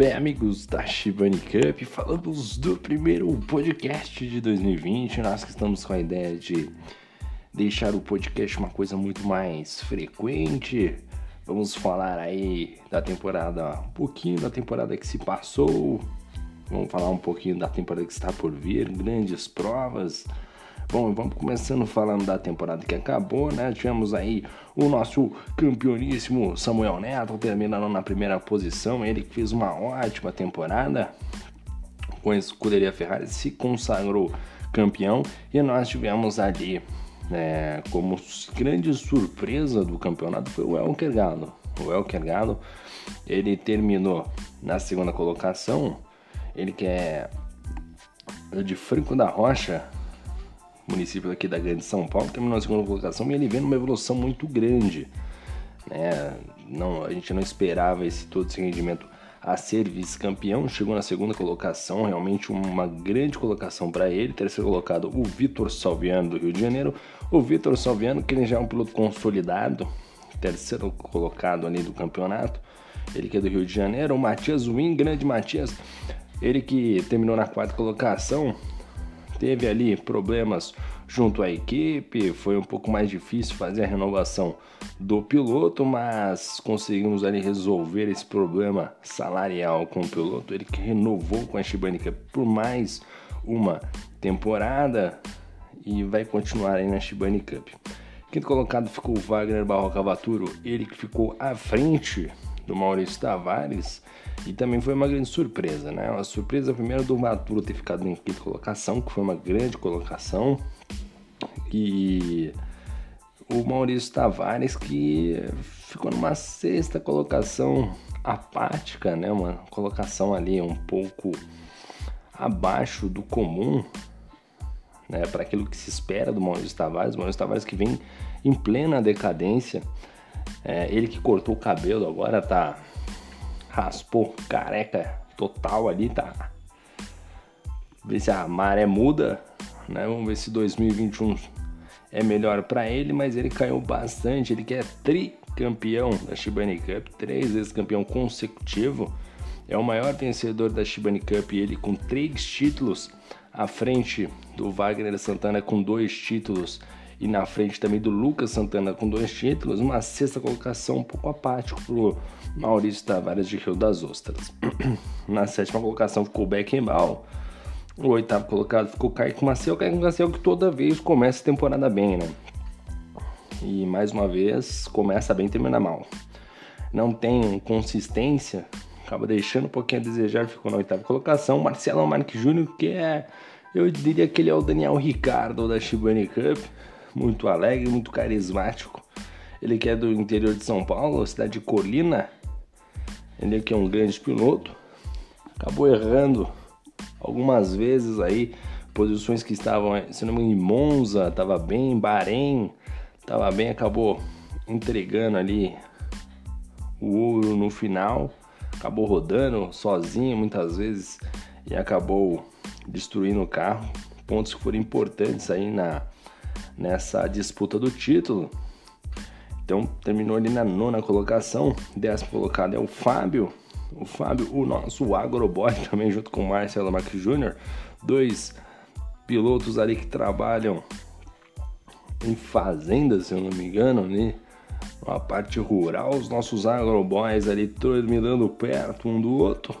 Bem, amigos da Shibani Cup, falamos do primeiro podcast de 2020. Nós que estamos com a ideia de deixar o podcast uma coisa muito mais frequente. Vamos falar aí da temporada, um pouquinho da temporada que se passou. Vamos falar um pouquinho da temporada que está por vir, grandes provas. Bom, vamos começando falando da temporada que acabou, né? Tivemos aí o nosso campeoníssimo Samuel Neto terminando na primeira posição, ele fez uma ótima temporada com a escuderia Ferrari, se consagrou campeão e nós tivemos ali né, como grande surpresa do campeonato foi o Elker Galo. O Elker Galo, ele terminou na segunda colocação, ele que é de Franco da Rocha, município aqui da Grande São Paulo, terminou a segunda colocação e ele vem numa evolução muito grande. Né? Não, a gente não esperava esse todo esse rendimento a ser vice-campeão, chegou na segunda colocação, realmente uma grande colocação para ele. Terceiro colocado, o Vitor Salviano do Rio de Janeiro. O Vitor Salviano, que ele já é um piloto consolidado, terceiro colocado ali do campeonato, ele que é do Rio de Janeiro. O Matias Win, grande Matias, ele que terminou na quarta colocação, teve ali problemas junto à equipe, foi um pouco mais difícil fazer a renovação do piloto, mas conseguimos ali resolver esse problema salarial com o piloto. Ele que renovou com a Shibanica por mais uma temporada e vai continuar aí na Shibani Cup. Quinto colocado ficou Wagner Barroca Vaturo, ele que ficou à frente do Maurício Tavares e também foi uma grande surpresa, né? Uma surpresa primeiro do Maturo ter ficado em quinta colocação, que foi uma grande colocação. E o Maurício Tavares que ficou numa sexta colocação apática, né? Uma colocação ali um pouco abaixo do comum, né? Para aquilo que se espera do Maurício Tavares. O Maurício Tavares que vem em plena decadência. É, ele que cortou o cabelo agora tá raspou careca total ali, tá? Ver se a maré muda, né? Vamos ver se 2021 é melhor para ele, mas ele caiu bastante. Ele que é tricampeão da Shibani Cup, três vezes campeão consecutivo. É o maior vencedor da Shibani Cup, ele com três títulos à frente do Wagner Santana com dois títulos e na frente também do Lucas Santana com dois títulos, uma sexta colocação um pouco apático pro Maurício Tavares de Rio das Ostras. na sétima colocação ficou Beckenbauer. O oitavo colocado ficou Kaique Maciel. Kaique Maciel que toda vez começa a temporada bem, né? E mais uma vez começa bem e termina mal. Não tem consistência, acaba deixando um pouquinho a desejar, ficou na oitava colocação. Marcelo Marques Júnior, que é, eu diria que ele é o Daniel Ricardo da Shibani Cup muito alegre, muito carismático. Ele que é do interior de São Paulo, cidade de Colina. Ele que é um grande piloto. Acabou errando algumas vezes aí posições que estavam, se não me engano, em Monza, estava bem, Bahrein, estava bem, acabou entregando ali o ouro no final, acabou rodando sozinho muitas vezes e acabou destruindo o carro. Pontos que foram importantes aí na nessa disputa do título. Então terminou ali na nona colocação. Décimo colocado é o Fábio. O Fábio, o nosso agroboy, também junto com o Marcelo Marques Jr. Dois pilotos ali que trabalham em fazendas, se eu não me engano, né? Uma parte rural, os nossos agroboys ali terminando perto um do outro.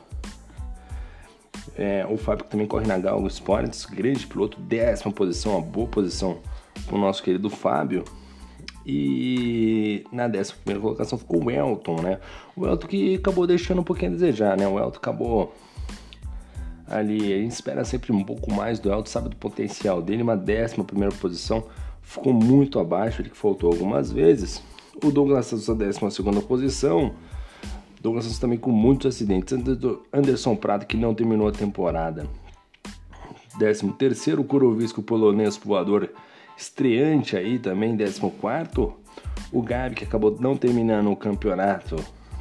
É, o Fábio também corre na Galgo Sports, grande piloto, décima posição, uma boa posição o nosso querido Fábio. E na décima primeira colocação ficou o Elton, né? O Elton que acabou deixando um pouquinho a desejar, né? O Elton acabou ali, a gente espera sempre um pouco mais do Elton, sabe do potencial dele, uma décima primeira posição, ficou muito abaixo, ele que faltou algumas vezes. O Douglas Santos na décima segunda posição, Douglas Santos também com muitos acidentes. Anderson Prado que não terminou a temporada. Décimo terceiro, Kurovisko polonês voador estreante aí também, 14. O Gabi, que acabou não terminando o campeonato,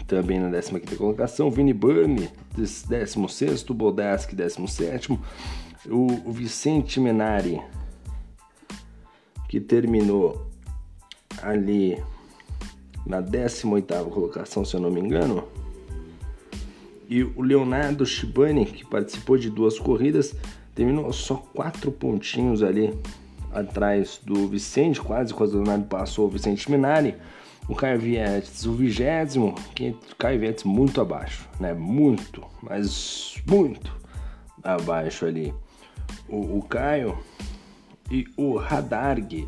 também na 15 colocação. Vini Burni, 16. Bodaski, 17. O, o Vicente Menari, que terminou ali na 18 colocação, se eu não me engano. E o Leonardo Shibani, que participou de duas corridas, terminou só quatro pontinhos ali atrás do Vicente, quase quase o Leonardo passou o Vicente Minari. O Caio Vietes, o vigésimo, que o Caio Vietes muito abaixo, né? Muito, mas muito abaixo ali. O, o Caio e o Radarg,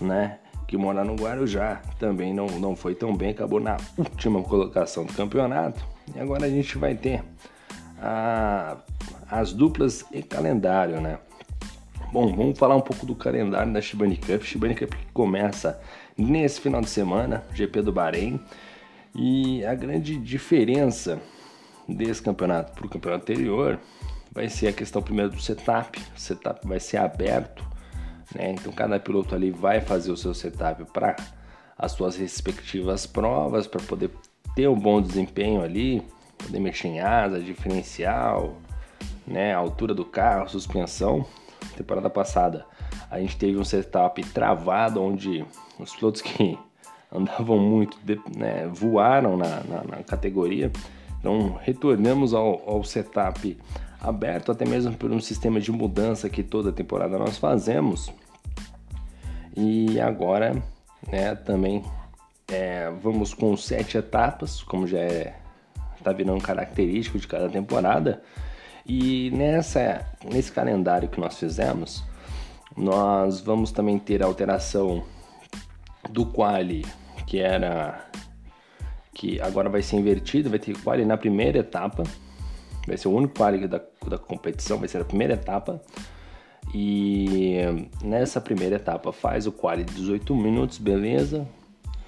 né? Que mora no Guarujá, também não, não foi tão bem, acabou na última colocação do campeonato. E agora a gente vai ter a, as duplas e calendário, né? Bom, vamos falar um pouco do calendário da Shibani Cup. Shibani Cup começa nesse final de semana, GP do Bahrein. E a grande diferença desse campeonato para o campeonato anterior vai ser a questão primeiro do setup. O setup vai ser aberto, né? Então cada piloto ali vai fazer o seu setup para as suas respectivas provas, para poder ter um bom desempenho ali, poder mexer em asa, diferencial, né? altura do carro, suspensão temporada passada a gente teve um setup travado onde os pilotos que andavam muito né, voaram na, na, na, categoria. Então retornamos ao, ao, setup aberto, até mesmo por um sistema de mudança que toda temporada nós fazemos. E agora né, também é, vamos com sete etapas, como já é, está virando característico de cada temporada. E nessa, nesse calendário que nós fizemos, nós vamos também ter a alteração do quali, que era que agora vai ser invertido, vai ter quali na primeira etapa, vai ser o único quali da, da competição, vai ser a primeira etapa. E nessa primeira etapa faz o quali de 18 minutos, beleza?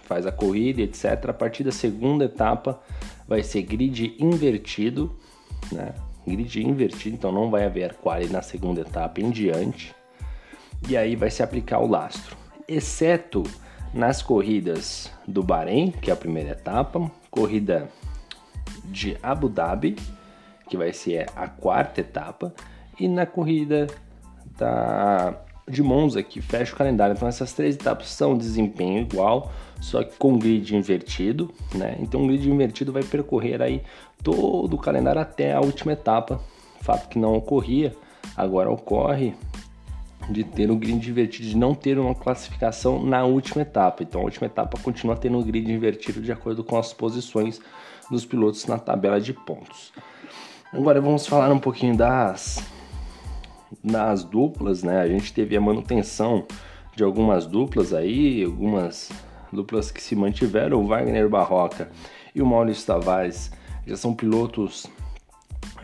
Faz a corrida, etc. A partir da segunda etapa vai ser grid invertido, né? Grid invertido, então não vai haver quali na segunda etapa em diante. E aí vai se aplicar o lastro, exceto nas corridas do Bahrein, que é a primeira etapa, corrida de Abu Dhabi, que vai ser a quarta etapa, e na corrida da de Monza, que fecha o calendário. Então essas três etapas são desempenho igual, só que com grid invertido, né? Então o grid invertido vai percorrer aí todo o calendário até a última etapa, fato que não ocorria, agora ocorre de ter um grid invertido, de não ter uma classificação na última etapa. Então a última etapa continua tendo um grid invertido de acordo com as posições dos pilotos na tabela de pontos. Agora vamos falar um pouquinho das nas duplas, né? A gente teve a manutenção de algumas duplas aí, algumas duplas que se mantiveram, o Wagner Barroca e o Maurício Tavares já são pilotos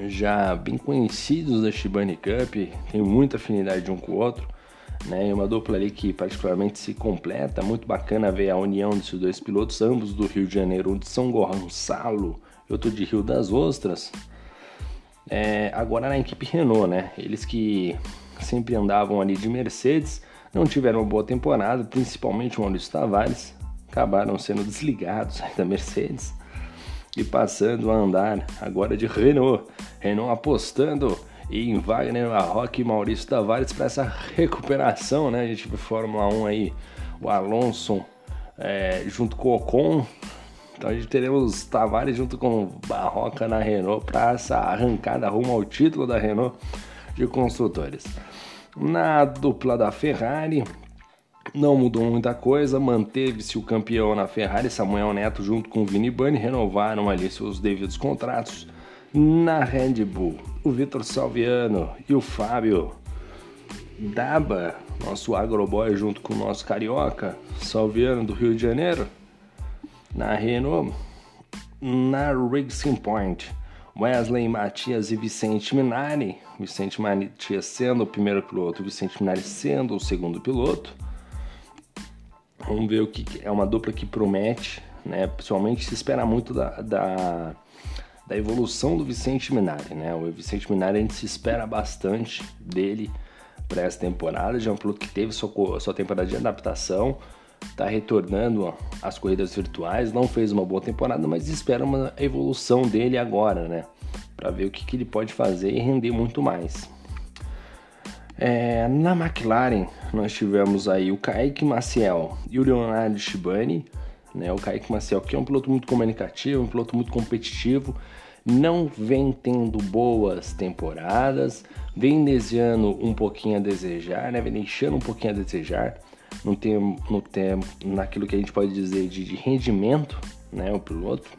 já bem conhecidos da Shibani Cup, tem muita afinidade um com o outro, né? É uma dupla ali que particularmente se completa, muito bacana ver a união desses dois pilotos, ambos do Rio de Janeiro, um de São Gonçalo e outro de Rio das Ostras. É, agora na equipe Renault, né? Eles que sempre andavam ali de Mercedes, não tiveram uma boa temporada, principalmente o Maurício Tavares, acabaram sendo desligados da Mercedes e passando a andar agora de Renault. Renault apostando em Wagner Marroque e Maurício Tavares para essa recuperação, né? A gente viu Fórmula 1 aí, o Alonso é, junto com o Ocon então a gente teremos Tavares junto com Barroca na Renault para essa arrancada rumo ao título da Renault de construtores. Na dupla da Ferrari, não mudou muita coisa, manteve-se o campeão na Ferrari, Samuel Neto junto com o Vini Bani, renovaram ali seus devidos contratos. Na Red Bull, o Vitor Salviano e o Fábio Daba, nosso agroboy junto com o nosso carioca, Salviano do Rio de Janeiro, na Renault, na Racing Point, Wesley Matias e Vicente Minari. Vicente Matias sendo o primeiro piloto, Vicente Minari sendo o segundo piloto. Vamos ver o que é uma dupla que promete, né? Principalmente se espera muito da, da, da evolução do Vicente Minari, né? O Vicente Minari a gente se espera bastante dele para essa temporada. Já é um piloto que teve sua, sua temporada de adaptação está retornando às corridas virtuais, não fez uma boa temporada, mas espera uma evolução dele agora, né? Para ver o que, que, ele pode fazer e render muito mais. É, na McLaren, nós tivemos aí o Kaique Maciel e o Leonardo Shibani. Né? O Kaique Maciel, que é um piloto muito comunicativo, um piloto muito competitivo, não vem tendo boas temporadas, vem desejando um pouquinho a desejar, né? Vem deixando um pouquinho a desejar no tem, no tem, naquilo que a gente pode dizer de, de rendimento, né? O piloto.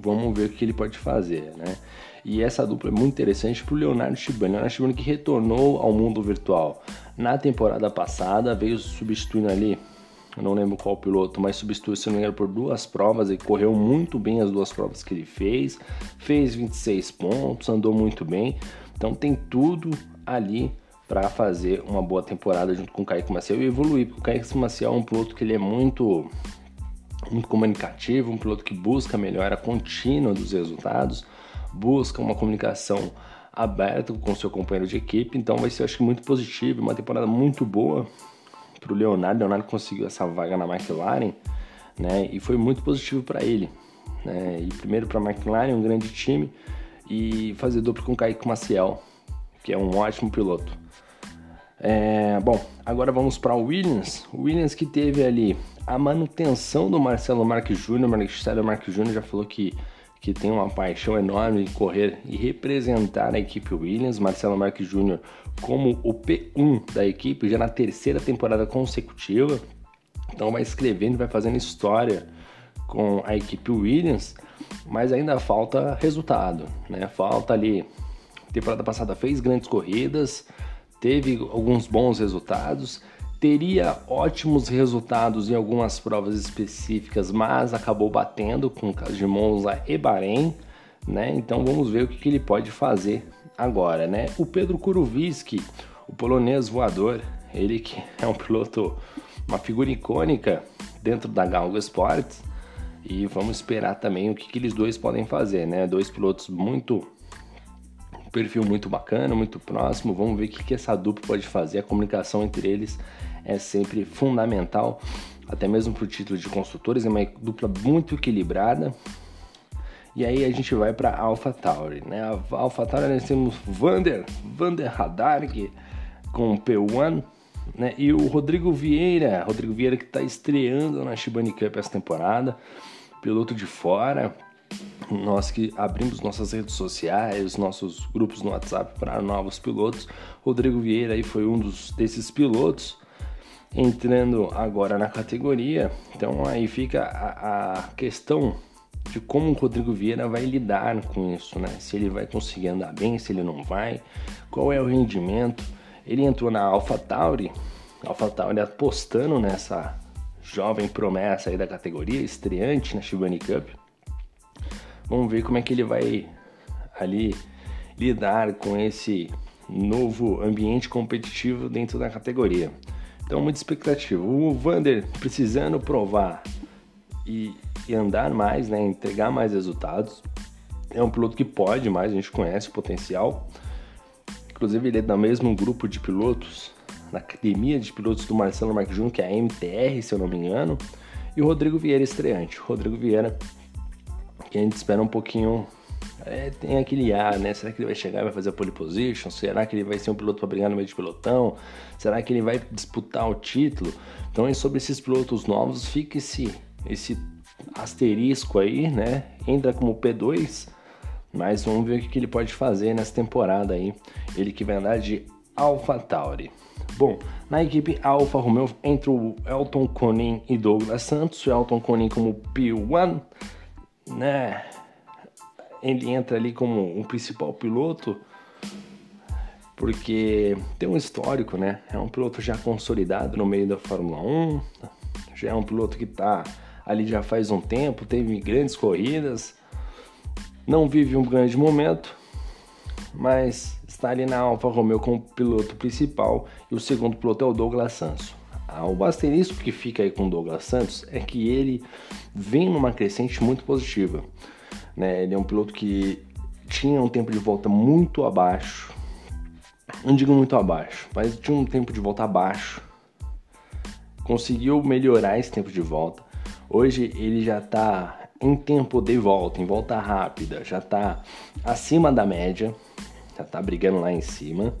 Vamos ver o que ele pode fazer, né? E essa dupla é muito interessante para o Leonardo Shibani. Leonardo Shibani que retornou ao mundo virtual na temporada passada, veio substituindo ali não lembro qual piloto, mas substituiu, se não me engano, por duas provas e correu muito bem as duas provas que ele fez. Fez 26 pontos, andou muito bem. Então tem tudo ali para fazer uma boa temporada junto com o Kaique Maciel e evoluir, porque o Kaique Maciel é um piloto que ele é muito muito comunicativo, um piloto que busca a melhora contínua dos resultados, busca uma comunicação aberta com seu companheiro de equipe, então vai ser acho que muito positivo, uma temporada muito boa para o Leonardo. Leonardo conseguiu essa vaga na McLaren, né? E foi muito positivo para ele, né? E primeiro para a McLaren, um grande time, e fazer duplo com o Kaique Maciel, que é um ótimo piloto. É, bom, agora vamos para o Williams. O Williams que teve ali a manutenção do Marcelo Marques Júnior. Marcelo Marques Júnior já falou que que tem uma paixão enorme em correr e representar a equipe Williams. Marcelo Marques Júnior como o P1 da equipe já na terceira temporada consecutiva. Então vai escrevendo, vai fazendo história com a equipe Williams, mas ainda falta resultado, né? Falta ali. Temporada passada fez grandes corridas, teve alguns bons resultados teria ótimos resultados em algumas provas específicas, mas acabou batendo com de Monza e Bahrein, né? Então vamos ver o que, que ele pode fazer agora, né? O Pedro Kurowiski, o polonês voador, ele que é um piloto, uma figura icônica dentro da Galgo Sports, e vamos esperar também o que, que eles dois podem fazer, né? Dois pilotos muito perfil muito bacana, muito próximo. Vamos ver o que, que essa dupla pode fazer. A comunicação entre eles é sempre fundamental, até mesmo para o título de construtores. É uma dupla muito equilibrada. E aí a gente vai para Alpha Tauri, né? A Alpha Tauri nós temos Vander, Vander Hadarg com P1, né? E o Rodrigo Vieira, Rodrigo Vieira que está estreando na Shibani Cup essa temporada, piloto de fora, nós que abrimos nossas redes sociais, nossos grupos no WhatsApp para novos pilotos. Rodrigo Vieira aí foi um dos desses pilotos entrando agora na categoria. Então aí fica a, a questão de como o Rodrigo Vieira vai lidar com isso, né? Se ele vai conseguir andar bem, se ele não vai, qual é o rendimento. Ele entrou na AlphaTauri, AlphaTauri apostando nessa jovem promessa aí da categoria, estreante na Shibani Cup Vamos ver como é que ele vai ali lidar com esse novo ambiente competitivo dentro da categoria. Então, muita expectativa. O Vander precisando provar e, e, andar mais, né, entregar mais resultados. É um piloto que pode mais, a gente conhece o potencial. Inclusive, ele é do mesmo grupo de pilotos, na academia de pilotos do Marcelo Marques Júnior, que é a MTR, se eu não me engano. E o Rodrigo Vieira estreante. O Rodrigo Vieira que a gente espera um pouquinho. É, tem aquele ar, né? Será que ele vai chegar e vai fazer a pole position? Será que ele vai ser um piloto para brigar no meio de pelotão? Será que ele vai disputar o título? Então, sobre esses pilotos novos, fica esse, esse asterisco aí, né? Entra como P2, mas vamos ver o que ele pode fazer nessa temporada aí. Ele que vai andar de Alpha Tauri. Bom, na equipe Alfa Romeo entra o Elton Conin e Douglas Santos. O Elton Conin como P1 né, ele entra ali como um principal piloto porque tem um histórico, né? É um piloto já consolidado no meio da Fórmula 1, já é um piloto que está ali já faz um tempo, teve grandes corridas, não vive um grande momento, mas está ali na Alfa Romeo como piloto principal e o segundo piloto é o Douglas Santos. O asterisco que fica aí com o Douglas Santos é que ele vem numa crescente muito positiva. Né? Ele é um piloto que tinha um tempo de volta muito abaixo. Não digo muito abaixo, mas tinha um tempo de volta abaixo. Conseguiu melhorar esse tempo de volta. Hoje ele já está em tempo de volta, em volta rápida, já está acima da média, já está brigando lá em cima.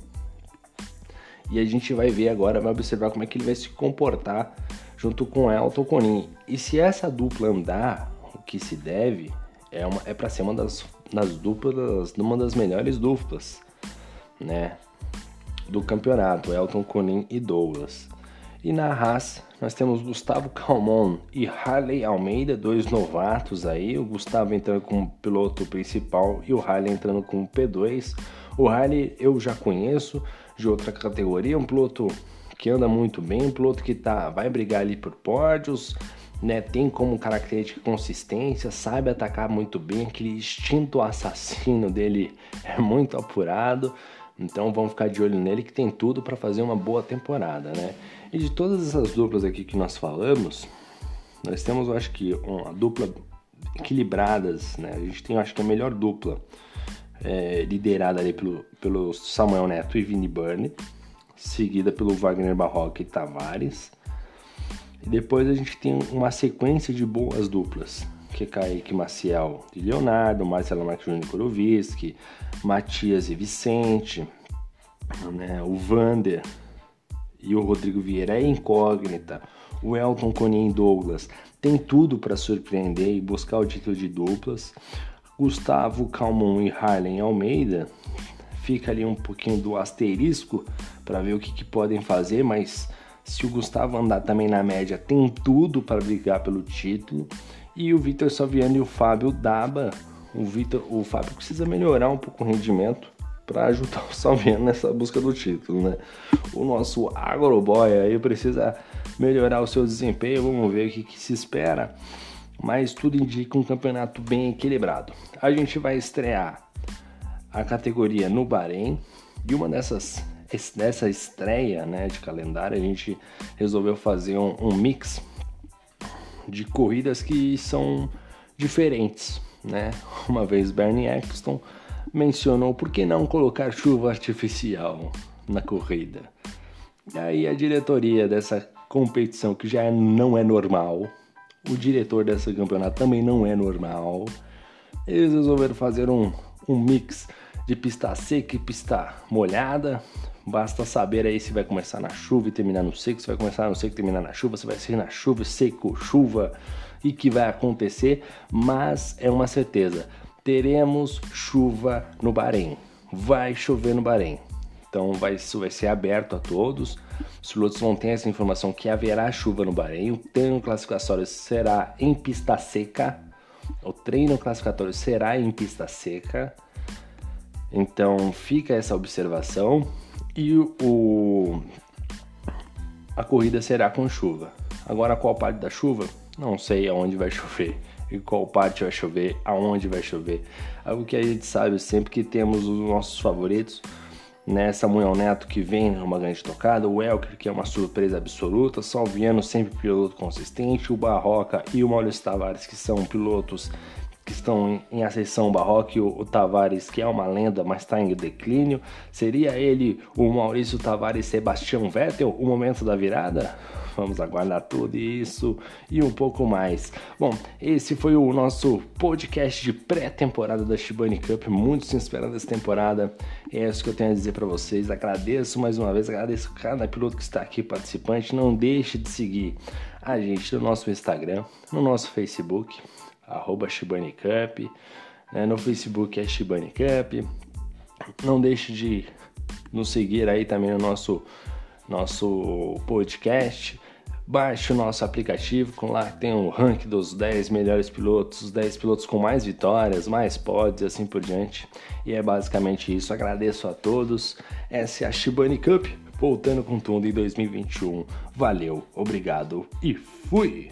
E a gente vai ver agora, vai observar como é que ele vai se comportar junto com Elton Conin. E se essa dupla andar o que se deve, é, uma, é para ser uma das das duplas, uma das melhores duplas, né, do campeonato, Elton Conin e Douglas. E na Haas nós temos Gustavo Calmon e Harley Almeida, dois novatos aí. O Gustavo entrando como piloto principal e o Harley entrando como P2. O Harley eu já conheço de outra categoria, um piloto que anda muito bem, um piloto que tá, vai brigar ali por pódios, né? Tem como característica consistência, sabe atacar muito bem, aquele instinto assassino dele é muito apurado. Então vamos ficar de olho nele que tem tudo para fazer uma boa temporada, né? E de todas essas duplas aqui que nós falamos, nós temos, eu acho que, uma dupla equilibradas, né? A gente tem, eu acho que a melhor dupla é, liderada ali pelo, pelo Samuel Neto e Vini Burne, seguida pelo Wagner Barroca e Tavares. E depois a gente tem uma sequência de boas duplas, que é Kaique Maciel e Leonardo, Marcelo Marques Júnior Koroviski, Matias e Vicente, né, o Vander e o Rodrigo Vieira é incógnita, o Elton Conin Douglas tem tudo para surpreender e buscar o título de duplas. Gustavo Calmon e Harlem Almeida fica ali um pouquinho do asterisco para ver o que, que, podem fazer, mas se o Gustavo andar também na média, tem tudo para brigar pelo título. E o Vitor Saviano e o Fábio Daba, o Vitor, o Fábio precisa melhorar um pouco o rendimento para ajudar o Salviano nessa busca do título, né? O nosso Agroboy aí precisa melhorar o seu desempenho, vamos ver o que, que se espera. Mas tudo indica um campeonato bem equilibrado. A gente vai estrear a categoria no Bahrein e uma dessas dessa estreia né, de calendário a gente resolveu fazer um, um mix de corridas que são diferentes, né? Uma vez Bernie Eccleston mencionou por que não colocar chuva artificial na corrida. E aí a diretoria dessa competição que já não é normal, o diretor desse campeonato também não é normal, eles resolveram fazer um, um mix de pista seca e pista molhada. Basta saber aí se vai começar na chuva e terminar no seco, se vai começar no seco e terminar na chuva, se vai ser na chuva, seco, chuva e que vai acontecer, mas é uma certeza, teremos chuva no Bahrein. Vai chover no Bahrein. Então vai, isso vai ser aberto a todos. Os pilotos vão ter essa informação que haverá chuva no Bahrein. O treino classificatório será em pista seca. O treino classificatório será em pista seca. Então fica essa observação e o a corrida será com chuva. Agora qual parte da chuva? Não sei aonde vai chover, e qual parte vai chover, aonde vai chover. Algo que a gente sabe sempre que temos os nossos favoritos, né? Samuel Neto que vem numa grande tocada, o Elker que é uma surpresa absoluta, Salviano sempre piloto consistente, o Barroca e o Maurício Tavares que são pilotos que estão em ascensão barroca, o, o Tavares, que é uma lenda, mas está em declínio. Seria ele o Maurício Tavares Sebastião Vettel, o momento da virada? Vamos aguardar tudo isso e um pouco mais. Bom, esse foi o nosso podcast de pré-temporada da Shibani Cup, muito se esperando essa temporada. É isso que eu tenho a dizer para vocês. Agradeço mais uma vez, agradeço cada piloto que está aqui participante. Não deixe de seguir a gente no nosso Instagram, no nosso Facebook arroba Shibani Cup. Né? No Facebook é Shibani Cup. Não deixe de nos seguir aí também no nosso, nosso podcast. Baixe o nosso aplicativo, com lá tem o ranking dos 10 melhores pilotos, os 10 pilotos com mais vitórias, mais pods e assim por diante. E é basicamente isso. Agradeço a todos. Essa é a Shibani Cup, voltando com tudo em 2021. Valeu, obrigado e fui!